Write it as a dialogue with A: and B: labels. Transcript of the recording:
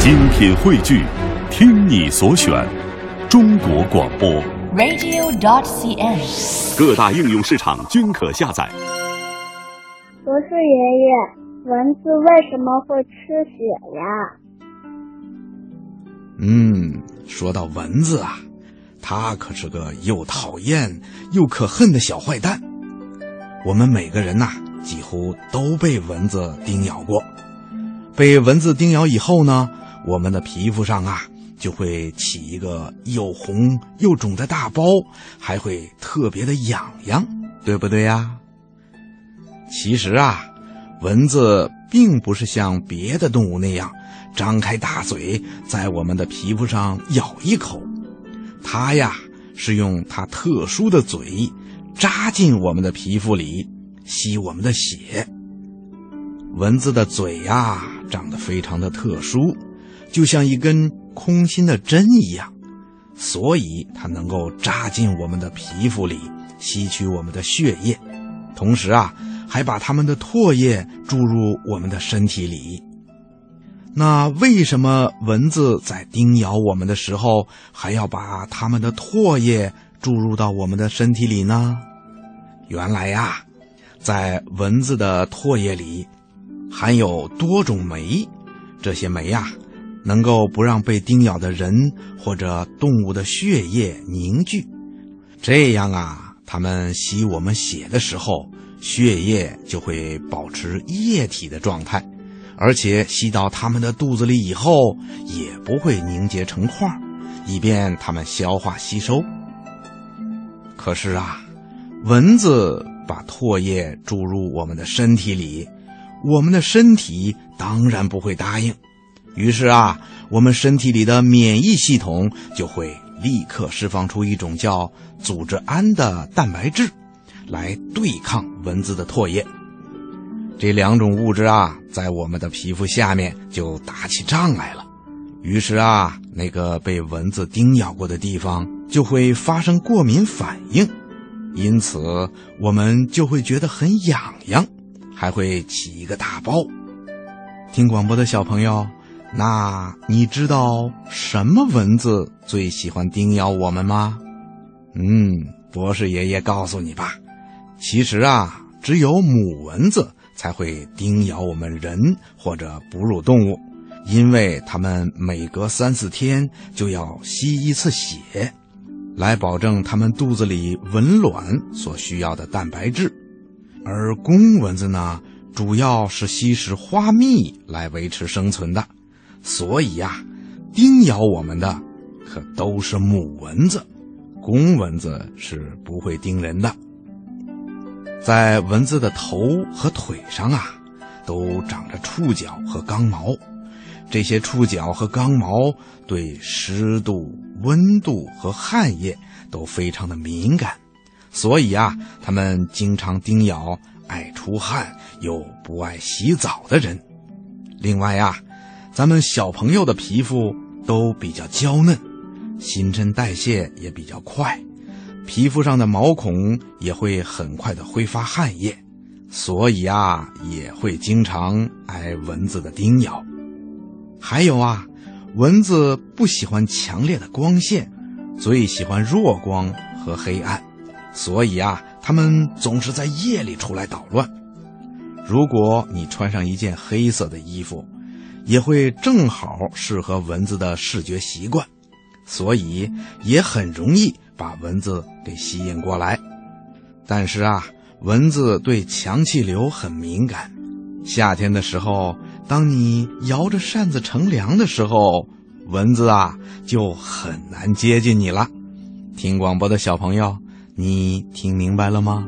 A: 精品汇聚，听你所选，中国广播。
B: radio.dot.cn，。
A: 各大应用市场均可下载。
C: 博士爷爷，蚊子为什么会吃血呀？
D: 嗯，说到蚊子啊，它可是个又讨厌又可恨的小坏蛋。我们每个人呐、几乎都被蚊子叮咬过。被蚊子叮咬以后呢，我们的皮肤上啊就会起一个又红又肿的大包，还会特别的痒痒，对不对呀？其实啊，蚊子并不是像别的动物那样张开大嘴在我们的皮肤上咬一口，它呀是用它特殊的嘴扎进我们的皮肤里，吸我们的血。蚊子的嘴呀长得非常的特殊，就像一根空心的针一样，所以它能够扎进我们的皮肤里，吸取我们的血液，同时啊。还把它们的唾液注入我们的身体里。那为什么蚊子在叮咬我们的时候，还要把它们的唾液注入到我们的身体里呢？原来呀，在蚊子的唾液里含有多种酶，这些酶呀，能够不让被叮咬的人或者动物的血液凝聚，这样啊，它们吸我们血的时候。血液就会保持液体的状态，而且吸到它们的肚子里以后，也不会凝结成块，以便它们消化吸收。可是啊，蚊子把唾液注入我们的身体里，我们的身体当然不会答应。于是啊，我们身体里的免疫系统就会立刻释放出一种叫组织胺的蛋白质。来对抗蚊子的唾液，这两种物质啊，在我们的皮肤下面就打起仗来了。于是啊，那个被蚊子叮咬过的地方就会发生过敏反应，因此我们就会觉得很痒痒，还会起一个大包。听广播的小朋友，那你知道什么蚊子最喜欢叮咬我们吗？嗯，博士爷爷告诉你吧。其实啊，只有母蚊子才会叮咬我们人或者哺乳动物，因为它们每隔三四天就要吸一次血，来保证它们肚子里蚊卵所需要的蛋白质。而公蚊子呢，主要是吸食花蜜来维持生存的，所以呀、叮咬我们的可都是母蚊子，公蚊子是不会叮人的。在蚊子的头和腿上啊，都长着触角和刚毛。这些触角和刚毛对湿度、温度和汗液都非常的敏感，所以啊，它们经常叮咬爱出汗又不爱洗澡的人。另外啊，咱们小朋友的皮肤都比较娇嫩，新陈代谢也比较快。皮肤上的毛孔也会很快的挥发汗液，所以啊，也会经常挨蚊子的叮咬。还有啊，蚊子不喜欢强烈的光线，最喜欢弱光和黑暗，所以啊，它们总是在夜里出来捣乱。如果你穿上一件黑色的衣服，也会正好适合蚊子的视觉习惯，所以也很容易。把蚊子给吸引过来，但是啊，蚊子对强气流很敏感。夏天的时候，当你摇着扇子乘凉的时候，蚊子啊就很难接近你了。听广播的小朋友，你听明白了吗？